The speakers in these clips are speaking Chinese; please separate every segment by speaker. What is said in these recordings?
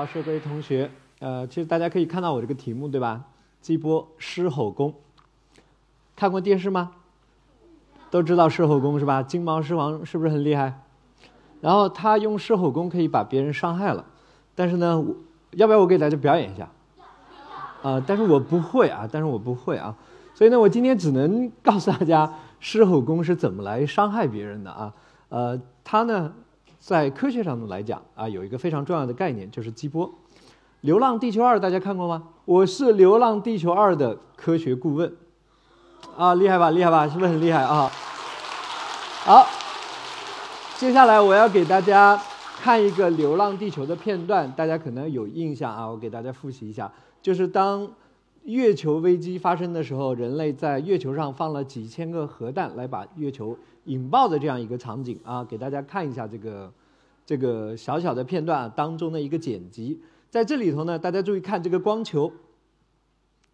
Speaker 1: 老师、各位同学，呃，其实大家可以看到我这个题目，对吧？鸡波狮吼功，看过电视吗？都知道狮吼功是吧？金毛狮王是不是很厉害？然后他用狮吼功可以把别人伤害了，但是呢，我要不要我给大家表演一下？啊、但是我不会啊，但是我不会啊，所以呢，我今天只能告诉大家狮吼功是怎么来伤害别人的啊。呃，他呢，在科学上来讲啊，有一个非常重要的概念，就是激波。《流浪地球二》大家看过吗？我是《流浪地球二》的科学顾问，啊，厉害吧，厉害吧，是不是很厉害啊？好，接下来我要给大家看一个《流浪地球》的片段，大家可能有印象啊，我给大家复习一下，就是当月球危机发生的时候，人类在月球上放了几千个核弹来把月球引爆的这样一个场景啊，给大家看一下这个这个小小的片段、啊、当中的一个剪辑。在这里头呢，大家注意看这个光球，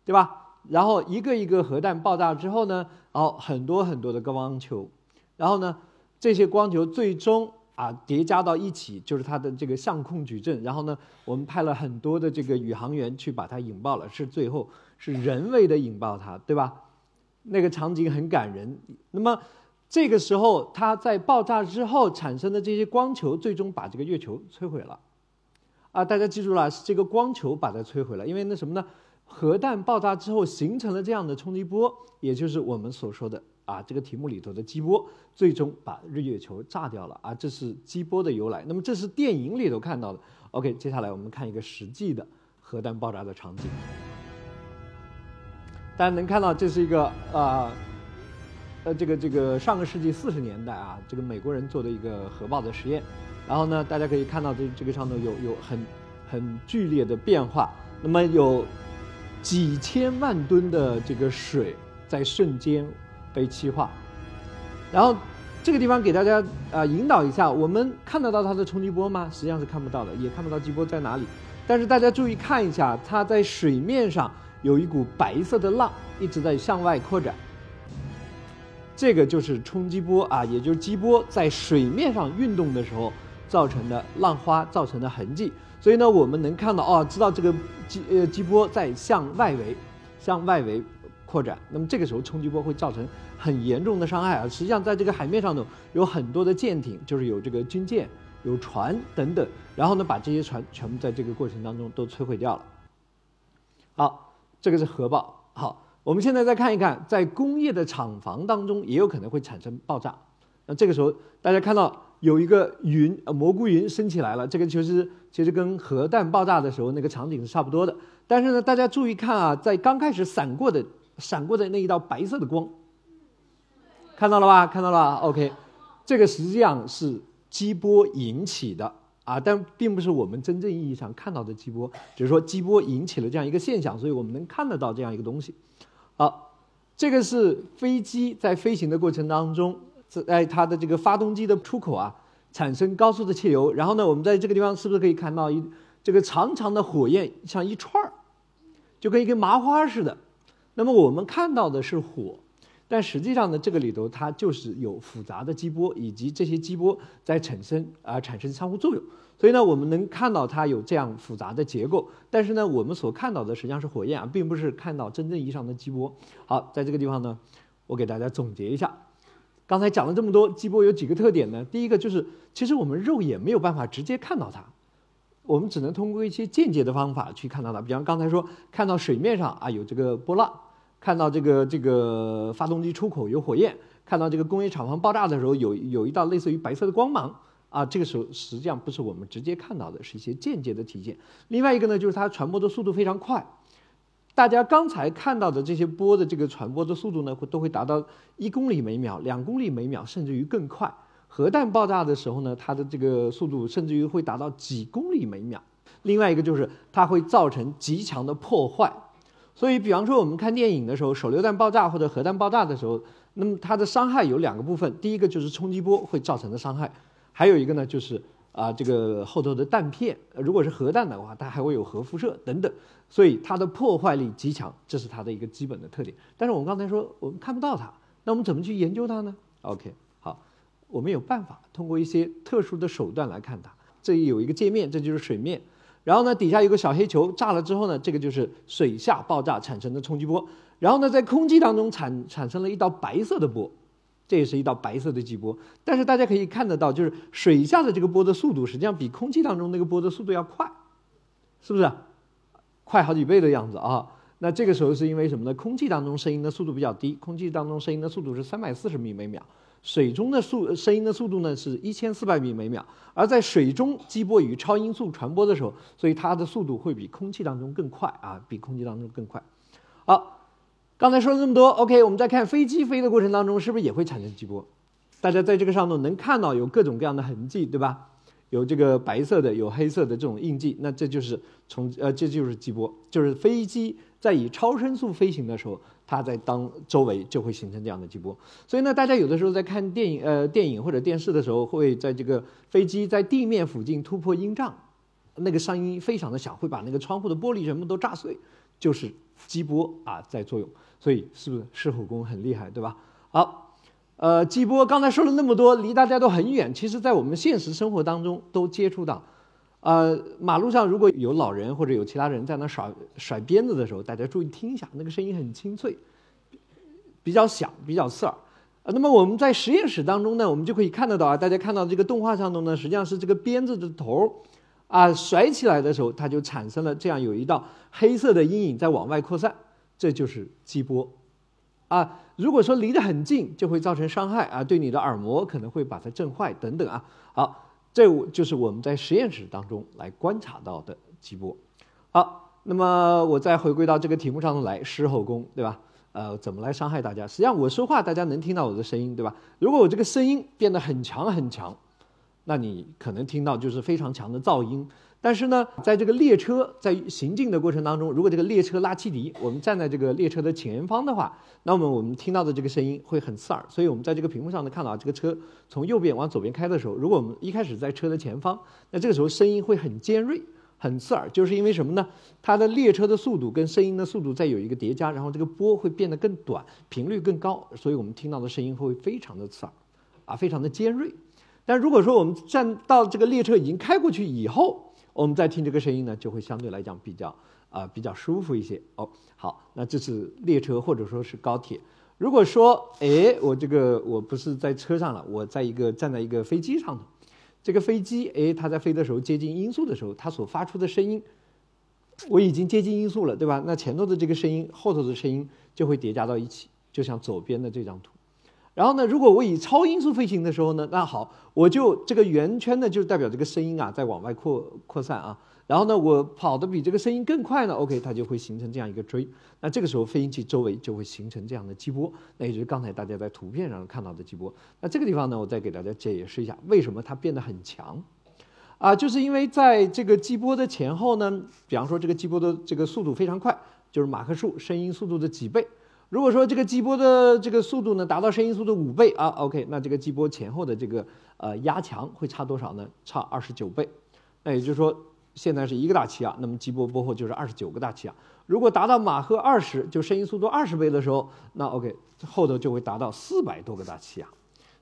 Speaker 1: 对吧？然后一个一个核弹爆炸之后呢，然后很多很多的光球，然后呢，这些光球最终啊叠加到一起，就是它的这个相控矩阵。然后呢，我们派了很多的这个宇航员去把它引爆了，是最后是人为的引爆它，对吧？那个场景很感人。那么这个时候，它在爆炸之后产生的这些光球，最终把这个月球摧毁了。啊，大家记住了，是这个光球把它摧毁了，因为那什么呢？核弹爆炸之后形成了这样的冲击波，也就是我们所说的啊，这个题目里头的激波，最终把日月球炸掉了啊，这是激波的由来。那么这是电影里头看到的。OK，接下来我们看一个实际的核弹爆炸的场景。大家能看到，这是一个啊，呃，这个这个上个世纪四十年代啊，这个美国人做的一个核爆的实验。然后呢，大家可以看到这这个上头有有很很剧烈的变化。那么有几千万吨的这个水在瞬间被气化。然后这个地方给大家啊、引导一下，我们看得到它的冲击波吗？实际上是看不到的，也看不到激波在哪里。但是大家注意看一下，它在水面上有一股白色的浪一直在向外扩展。这个就是冲击波啊，也就是激波在水面上运动的时候造成的浪花造成的痕迹。所以呢，我们能看到哦，知道这个激呃激波在向外围向外围扩展。那么这个时候冲击波会造成很严重的伤害啊。实际上，在这个海面上头有很多的舰艇，就是有这个军舰、有船等等，然后呢，把这些船全部在这个过程当中都摧毁掉了。好，这个是核爆。好，我们现在再看一看，在工业的厂房当中也有可能会产生爆炸。那这个时候大家看到有一个云，呃，蘑菇云升起来了，这个其实其实跟核弹爆炸的时候那个场景是差不多的。但是呢，大家注意看啊，在刚开始闪过的闪过的那一道白色的光，看到了吧？看到了，OK，这个实际上是激波引起的啊，但并不是我们真正意义上看到的激波，只是说激波引起了这样一个现象，所以我们能看得到这样一个东西。好，这个是飞机在飞行的过程当中，在它的这个发动机的出口啊，产生高速的气流，然后呢，我们在这个地方是不是可以看到一这个长长的火焰，像一串儿，就跟一根麻花似的。那么我们看到的是火，但实际上呢，这个里头它就是有复杂的激波，以及这些激波在产生啊、产生相互作用。所以呢，我们能看到它有这样复杂的结构，但是呢，我们所看到的实际上是火焰啊，并不是看到真正意义上的激波。好，在这个地方呢，我给大家总结一下，刚才讲了这么多，激波有几个特点呢？第一个就是，其实我们肉眼没有办法直接看到它，我们只能通过一些间接的方法去看到它。比方刚才说，看到水面上啊有这个波浪，看到这个这个发动机出口有火焰，看到这个工业厂房爆炸的时候有有一道类似于白色的光芒。啊，这个时候实际上不是我们直接看到的，是一些间接的体现。另外一个呢，就是它传播的速度非常快。大家刚才看到的这些波的这个传播的速度呢，会都会达到一公里每秒、两公里每秒，甚至于更快。核弹爆炸的时候呢，它的这个速度甚至于会达到几公里每秒。另外一个就是它会造成极强的破坏。所以，比方说我们看电影的时候，手榴弹爆炸或者核弹爆炸的时候，那么它的伤害有两个部分，第一个就是冲击波会造成的伤害。还有一个呢，就是啊，这个后头的弹片，如果是核弹的话，它还会有核辐射等等，所以它的破坏力极强，这是它的一个基本的特点。但是我们刚才说我们看不到它，那我们怎么去研究它呢？OK，好，我们有办法通过一些特殊的手段来看它。这里有一个界面，这就是水面，然后呢，底下有个小黑球炸了之后呢，这个就是水下爆炸产生的冲击波。然后呢，在空气当中产产生了一道白色的波，这也是一道白色的激波。但是大家可以看得到，就是水下的这个波的速度实际上比空气当中那个波的速度要快，是不是？快好几倍的样子啊！那这个时候是因为什么呢？空气当中声音的速度比较低，空气当中声音的速度是三百四十米每秒。水中的速声音的速度呢是一千四百米每秒，而在水中激波与超音速传播的时候，所以它的速度会比空气当中更快啊，比空气当中更快。好，刚才说了这么多，OK，我们再看飞机飞的过程当中是不是也会产生激波？大家在这个上头能看到有各种各样的痕迹，对吧？有这个白色的，有黑色的这种印记，那这就是从呃这就是激波，就是飞机在以超声速飞行的时候。它在当周围就会形成这样的激波，所以呢，大家有的时候在看电影、呃电影或者电视的时候，会在这个飞机在地面附近突破音障，那个声音非常的响，会把那个窗户的玻璃全部都炸碎，就是激波啊在作用。所以是不是狮吼功很厉害，对吧？好，呃，激波刚才说了那么多，离大家都很远，其实在我们现实生活当中都接触到。呃，马路上如果有老人或者有其他人在那甩甩鞭子的时候，大家注意听一下，那个声音很清脆，比较响，比较刺耳。呃，那么我们在实验室当中呢，我们就可以看得到啊，大家看到这个动画上头呢，实际上是这个鞭子的头啊甩起来的时候，它就产生了这样有一道黑色的阴影在往外扩散，这就是激波。啊，如果说离得很近，就会造成伤害啊，对你的耳膜可能会把它震坏等等啊。好。这就是我们在实验室当中来观察到的激波。好，那么我再回归到这个题目上头来，狮吼功，对吧？呃，怎么来伤害大家？实际上我说话大家能听到我的声音，对吧？如果我这个声音变得很强很强，那你可能听到就是非常强的噪音。但是呢，在这个列车在行进的过程当中，如果这个列车拉汽笛，我们站在这个列车的前方的话，那么我们听到的这个声音会很刺耳。所以我们在这个屏幕上呢看到，这个车从右边往左边开的时候，如果我们一开始在车的前方，那这个时候声音会很尖锐、很刺耳，就是因为什么呢？它的列车的速度跟声音的速度再有一个叠加，然后这个波会变得更短，频率更高，所以我们听到的声音会非常的刺耳，啊，非常的尖锐。但如果说我们站到这个列车已经开过去以后，我们再听这个声音呢，就会相对来讲比较啊比较舒服一些哦。好，那这是列车或者说是高铁。如果说哎，我这个我不是在车上了，我在一个站在一个飞机上头，这个飞机哎它在飞的时候接近音速的时候，它所发出的声音，我已经接近音速了，对吧？那前头的这个声音，后头的声音就会叠加到一起，就像左边的这张图。然后呢，如果我以超音速飞行的时候呢，那好，我就这个圆圈呢，就代表这个声音啊在往外扩扩散啊。然后呢，我跑得比这个声音更快呢，OK，它就会形成这样一个锥。那这个时候飞行器周围就会形成这样的激波，那也就是刚才大家在图片上看到的激波。那这个地方呢，我再给大家解释一下，为什么它变得很强，啊，就是因为在这个激波的前后呢，比方说这个激波的这个速度非常快，就是马克数声音速度的几倍。如果说这个激波的这个速度呢达到声音速度五倍啊，OK，那这个激波前后的这个呃压强会差多少呢？差二十九倍。那也就是说，现在是一个大气压，那么激波波后就是二十九个大气压。如果达到马赫二十，就声音速度二十倍的时候，那 OK，后头就会达到四百多个大气压。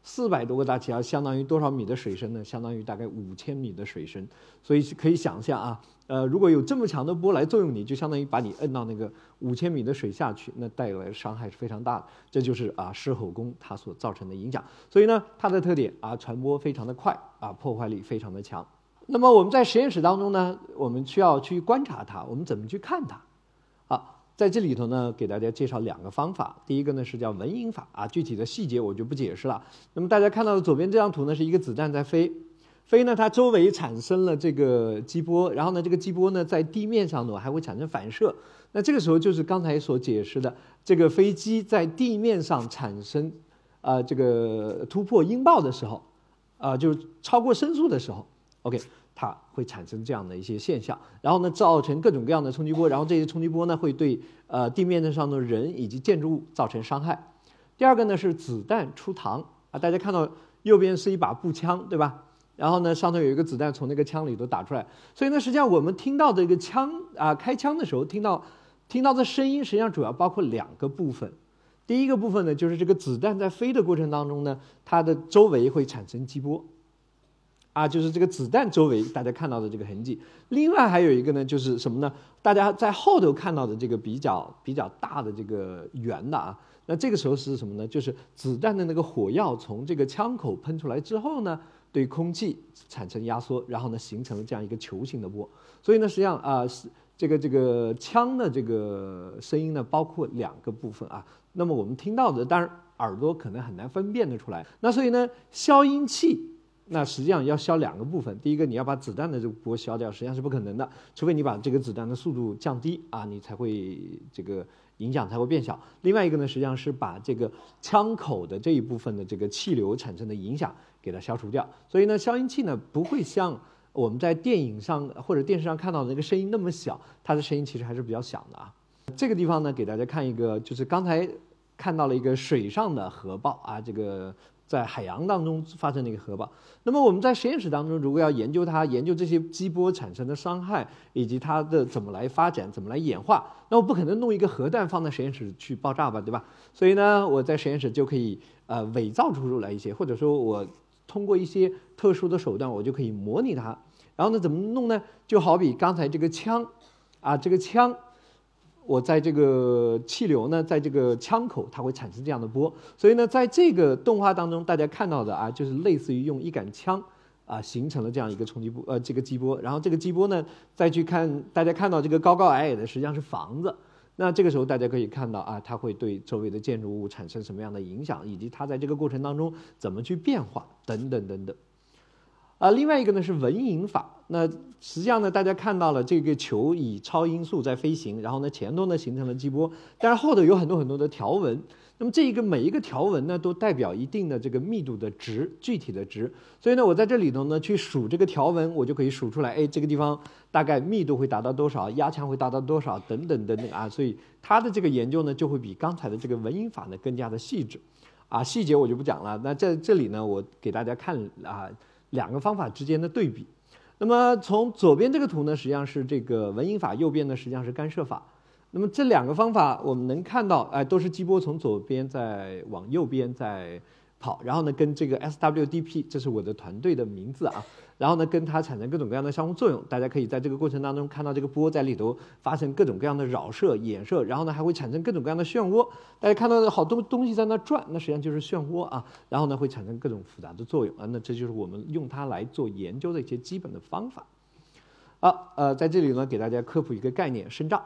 Speaker 1: 四百多个大气压相当于多少米的水深呢？相当于大概五千米的水深。所以可以想象啊。呃，如果有这么强的波来作用你，就相当于把你摁到那个五千米的水下去，那带来的伤害是非常大的。这就是啊狮吼功它所造成的影响。所以呢，它的特点啊传播非常的快啊，破坏力非常的强。那么我们在实验室当中呢，我们需要去观察它，我们怎么去看它？好，在这里头呢，给大家介绍两个方法。第一个呢是叫蚊影法啊，具体的细节我就不解释了。那么大家看到的左边这张图呢，是一个子弹在飞。飞呢，它周围产生了这个激波，然后呢，这个激波呢在地面上呢还会产生反射。那这个时候就是刚才所解释的，这个飞机在地面上产生啊这个突破音爆的时候，啊就超过声速的时候，OK，它会产生这样的一些现象，然后呢造成各种各样的冲击波，然后这些冲击波呢会对呃地面上的人以及建筑物造成伤害。第二个呢是子弹出膛啊，大家看到右边是一把步枪，对吧？然后呢，上头有一个子弹从那个枪里头打出来，所以呢，实际上我们听到这个枪啊开枪的时候，听到听到的声音，实际上主要包括两个部分。第一个部分呢，就是这个子弹在飞的过程当中呢，它的周围会产生激波，啊，就是这个子弹周围大家看到的这个痕迹。另外还有一个呢，就是什么呢？大家在后头看到的这个比较比较大的这个圆的啊，那这个时候是什么呢？就是子弹的那个火药从这个枪口喷出来之后呢，对空气产生压缩，然后呢形成了这样一个球形的波。所以呢，实际上啊是这个这个枪的这个声音呢，包括两个部分啊。那么我们听到的，当然耳朵可能很难分辨得出来。那所以呢，消音器。那实际上要消两个部分，第一个你要把子弹的这个波消掉，实际上是不可能的，除非你把这个子弹的速度降低啊，你才会这个影响才会变小。另外一个呢，实际上是把这个枪口的这一部分的这个气流产生的影响给它消除掉。所以呢，消音器呢不会像我们在电影上或者电视上看到的那个声音那么小，它的声音其实还是比较响的啊。这个地方呢，给大家看一个，就是刚才看到了一个水上的核爆啊，这个。在海洋当中发生的一个核爆，那么我们在实验室当中，如果要研究它，研究这些激波产生的伤害，以及它的怎么来发展，怎么来演化，那我不可能弄一个核弹放在实验室去爆炸吧，对吧？所以呢，我在实验室就可以呃伪造出来一些，或者说我通过一些特殊的手段，我就可以模拟它。然后呢，怎么弄呢？就好比刚才这个枪，啊，这个枪。我在这个气流呢，在这个枪口，它会产生这样的波。所以呢，在这个动画当中，大家看到的啊，就是类似于用一杆枪啊，形成了这样一个冲击波，呃，这个激波。然后这个激波呢，再去看，大家看到这个高高矮矮的，实际上是房子。那这个时候大家可以看到啊，它会对周围的建筑物产生什么样的影响，以及它在这个过程当中怎么去变化，等等等等。啊，另外一个呢是蚊蝇法。那实际上呢，大家看到了这个球以超音速在飞行，然后呢前头呢形成了激波，但是后头有很多很多的条纹。那么这一个每一个条纹呢，都代表一定的这个密度的值，具体的值。所以呢，我在这里头呢去数这个条纹，我就可以数出来，哎，这个地方大概密度会达到多少，压强会达到多少，等等等等啊。所以它的这个研究呢，就会比刚才的这个蚊引法呢更加的细致。啊，细节我就不讲了。那在这里呢，我给大家看啊。两个方法之间的对比，那么从左边这个图呢，实际上是这个蚊引法，右边呢实际上是干涉法。那么这两个方法，我们能看到，哎，都是激波从左边在往右边在。跑，然后呢，跟这个 SWDP，这是我的团队的名字啊。然后呢，跟它产生各种各样的相互作用。大家可以在这个过程当中看到这个波在里头发生各种各样的扰射、衍射，然后呢，还会产生各种各样的漩涡。大家看到好多东西在那转，那实际上就是漩涡啊。然后呢，会产生各种复杂的作用啊。那这就是我们用它来做研究的一些基本的方法。好，呃，在这里呢，给大家科普一个概念：声障。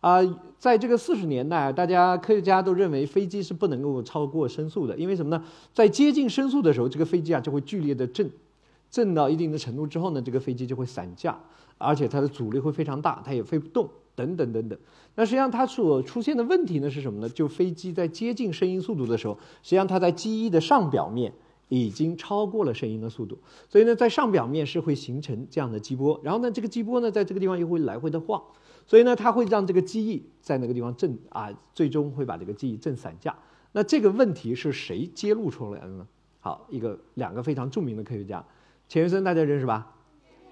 Speaker 1: 啊，在这个四十年代，大家科学家都认为飞机是不能够超过声速的，因为什么呢？在接近声速的时候，这个飞机啊就会剧烈的震，震到一定的程度之后呢，这个飞机就会散架，而且它的阻力会非常大，它也飞不动，等等等等。那实际上它所出现的问题呢是什么呢？就飞机在接近声音速度的时候，实际上它在机翼的上表面已经超过了声音的速度，所以呢，在上表面是会形成这样的激波，然后呢，这个激波呢在这个地方又会来回的晃。所以呢，它会让这个机翼在那个地方震啊，最终会把这个机翼震散架。那这个问题是谁揭露出来的呢？好，一个两个非常著名的科学家，钱学森大家认识吧？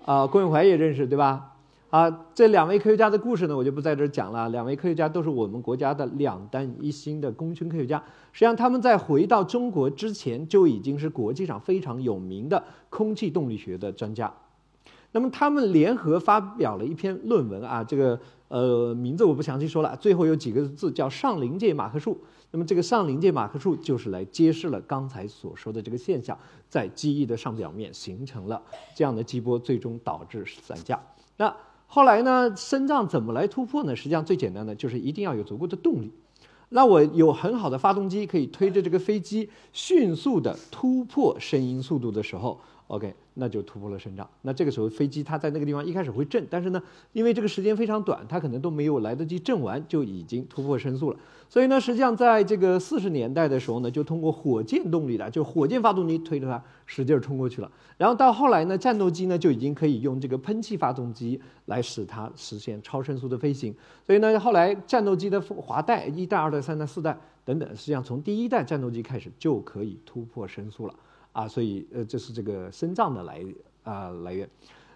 Speaker 1: 啊，郭永怀也认识对吧？啊，这两位科学家的故事呢，我就不在这儿讲了。两位科学家都是我们国家的两弹一星的功勋科学家。实际上，他们在回到中国之前就已经是国际上非常有名的空气动力学的专家。那么他们联合发表了一篇论文啊，这个呃名字我不详细说了，最后有几个字叫上临界马克数。那么这个上临界马克数就是来揭示了刚才所说的这个现象，在机翼的上表面形成了这样的激波，最终导致散架。那后来呢，升障怎么来突破呢？实际上最简单的就是一定要有足够的动力。那我有很好的发动机，可以推着这个飞机迅速的突破声音速度的时候。OK，那就突破了声障。那这个时候飞机它在那个地方一开始会震，但是呢，因为这个时间非常短，它可能都没有来得及震完，就已经突破声速了。所以呢，实际上在这个四十年代的时候呢，就通过火箭动力的，就火箭发动机推着它使劲冲过去了。然后到后来呢，战斗机呢就已经可以用这个喷气发动机来使它实现超声速的飞行。所以呢，后来战斗机的滑代一代、二代、三代、四代等等，实际上从第一代战斗机开始就可以突破声速了。啊，所以呃，这是这个声障的来啊来源。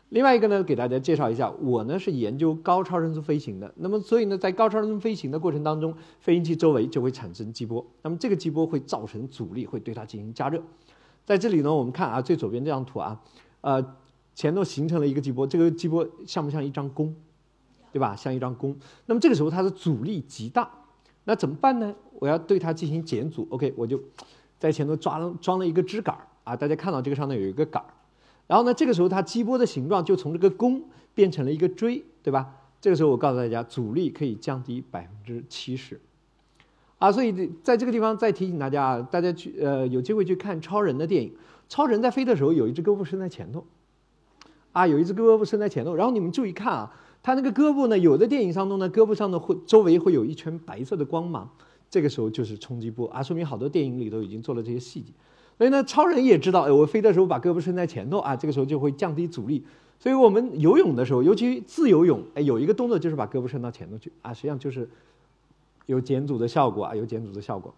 Speaker 1: 另外一个呢，给大家介绍一下，我呢是研究高超声速飞行的。那么，所以呢，在高超声速飞行的过程当中，飞行器周围就会产生激波。那么，这个激波会造成阻力，会对它进行加热。在这里呢，我们看啊，最左边这张图啊，呃，前头形成了一个激波，这个激波像不像一张弓？对吧？像一张弓。那么这个时候它的阻力极大，那怎么办呢？我要对它进行减阻。OK，我就在前头装了装了一个支杆儿啊，大家看到这个上头有一个杆儿。然后呢，这个时候它激波的形状就从这个弓变成了一个锥，对吧？这个时候我告诉大家，阻力可以降低百分之七十。啊，所以在这个地方再提醒大家啊，大家去呃有机会去看超人的电影。超人在飞的时候有一只胳膊伸在前头，啊，有一只胳膊伸在前头。然后你们注意看啊。他那个胳膊呢？有的电影当中呢，胳膊上呢会周围会有一圈白色的光芒，这个时候就是冲击波啊，说明好多电影里头已经做了这些细节。所以呢，超人也知道，哎，我飞的时候把胳膊伸在前头啊，这个时候就会降低阻力。所以我们游泳的时候，尤其自由泳，哎，有一个动作就是把胳膊伸到前头去啊，实际上就是有减阻的效果啊，有减阻的效果。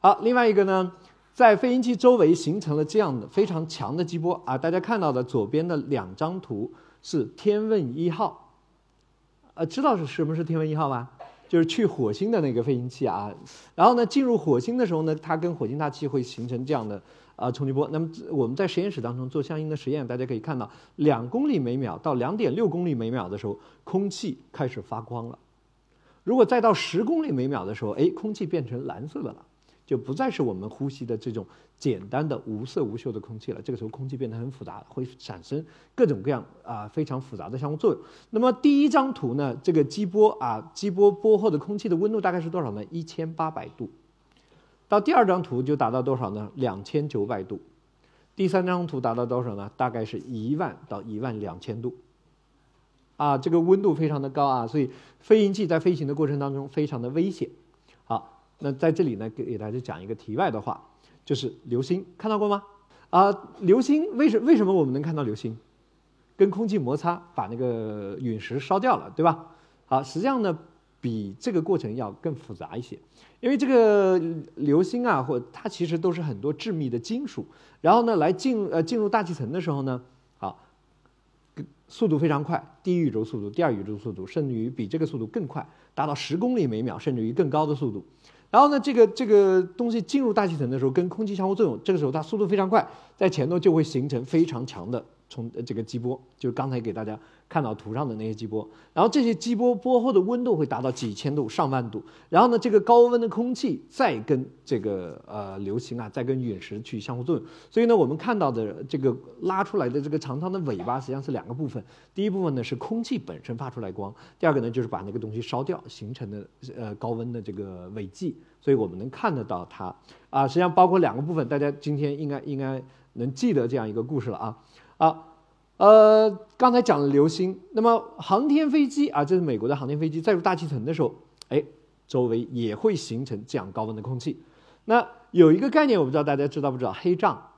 Speaker 1: 好，另外一个呢，在飞行器周围形成了这样的非常强的激波啊，大家看到的左边的两张图是天问一号。呃，知道是什么是天问一号吧？就是去火星的那个飞行器啊。然后呢，进入火星的时候呢，它跟火星大气会形成这样的啊冲击波。那么我们在实验室当中做相应的实验，大家可以看到，两公里每秒到两点六公里每秒的时候，空气开始发光了。如果再到十公里每秒的时候，哎，空气变成蓝色的了。就不再是我们呼吸的这种简单的无色无嗅的空气了。这个时候，空气变得很复杂，会产生各种各样啊非常复杂的相互作用。那么第一张图呢，这个激波啊，激波波后的空气的温度大概是多少呢？一千八百度。到第二张图就达到多少呢？两千九百度。第三张图达到多少呢？大概是一万到一万两千度。啊，这个温度非常的高啊，所以飞行器在飞行的过程当中非常的危险。那在这里呢，给给大家讲一个题外的话，就是流星看到过吗？啊，流星为什为什么我们能看到流星？跟空气摩擦把那个陨石烧掉了，对吧？好，实际上呢，比这个过程要更复杂一些，因为这个流星啊，或它其实都是很多致密的金属，然后呢，来进呃进入大气层的时候呢，好，速度非常快，第一宇宙速度、第二宇宙速度，甚至于比这个速度更快，达到十公里每秒，甚至于更高的速度。然后呢，这个这个东西进入大气层的时候，跟空气相互作用，这个时候它速度非常快，在前头就会形成非常强的从这个激波，就是刚才给大家。看到图上的那些激波，然后这些激波波后的温度会达到几千度、上万度，然后呢，这个高温的空气再跟这个呃流星啊，再跟陨石去相互作用，所以呢，我们看到的这个拉出来的这个长长的尾巴，实际上是两个部分，第一部分呢是空气本身发出来光，第二个呢就是把那个东西烧掉形成的呃高温的这个尾迹，所以我们能看得到它。啊，实际上包括两个部分，大家今天应该应该能记得这样一个故事了啊。啊。呃，刚才讲了流星，那么航天飞机啊，这是美国的航天飞机，载入大气层的时候，哎，周围也会形成这样高温的空气。那有一个概念，我不知道大家知道不知道？黑障，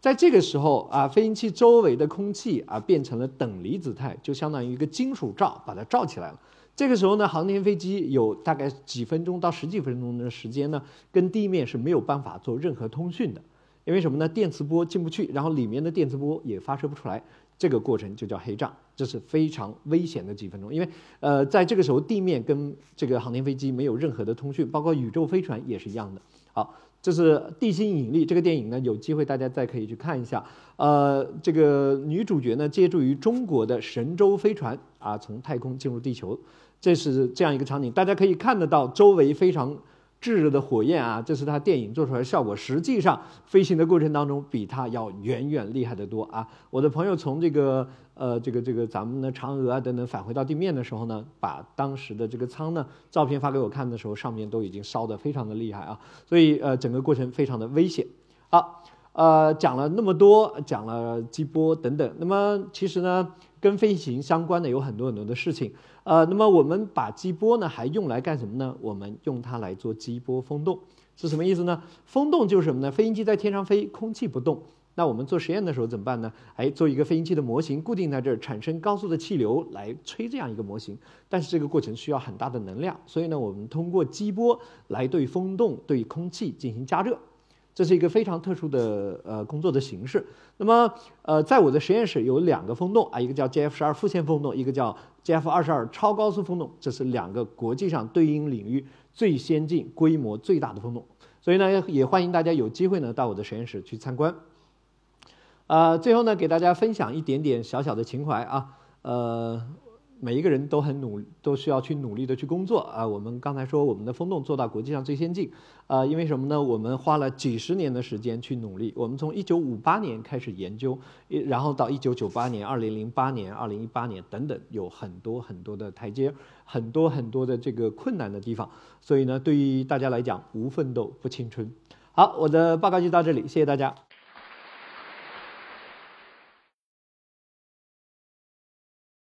Speaker 1: 在这个时候啊，飞行器周围的空气啊变成了等离子态，就相当于一个金属罩，把它罩起来了。这个时候呢，航天飞机有大概几分钟到十几分钟的时间呢，跟地面是没有办法做任何通讯的。因为什么呢？电磁波进不去，然后里面的电磁波也发射不出来，这个过程就叫黑障，这是非常危险的几分钟。因为呃，在这个时候，地面跟这个航天飞机没有任何的通讯，包括宇宙飞船也是一样的。好，这是《地心引力》这个电影呢，有机会大家再可以去看一下。呃，这个女主角呢，借助于中国的神舟飞船啊，从太空进入地球，这是这样一个场景，大家可以看得到周围非常。炙热的火焰啊，这是它电影做出来的效果。实际上，飞行的过程当中比它要远远厉害得多啊！我的朋友从这个呃这个这个咱们的嫦娥啊等等返回到地面的时候呢，把当时的这个舱呢照片发给我看的时候，上面都已经烧得非常的厉害啊！所以呃整个过程非常的危险。好，呃讲了那么多，讲了激波等等，那么其实呢跟飞行相关的有很多很多的事情。呃，那么我们把激波呢，还用来干什么呢？我们用它来做激波风洞，是什么意思呢？风洞就是什么呢？飞行器在天上飞，空气不动，那我们做实验的时候怎么办呢？哎，做一个飞行器的模型，固定在这儿，产生高速的气流来吹这样一个模型。但是这个过程需要很大的能量，所以呢，我们通过激波来对风洞、对空气进行加热。这是一个非常特殊的呃工作的形式。那么呃，在我的实验室有两个风洞啊，一个叫 JF 十二副线风洞，一个叫 JF 二十二超高速风洞。这是两个国际上对应领域最先进、规模最大的风洞。所以呢，也欢迎大家有机会呢到我的实验室去参观。呃，最后呢，给大家分享一点点小小的情怀啊，呃。每一个人都很努，都需要去努力的去工作啊。我们刚才说我们的风洞做到国际上最先进，啊，因为什么呢？我们花了几十年的时间去努力。我们从一九五八年开始研究，然后到一九九八年、二零零八年、二零一八年等等，有很多很多的台阶，很多很多的这个困难的地方。所以呢，对于大家来讲，无奋斗不青春。好，我的报告就到这里，谢谢大家。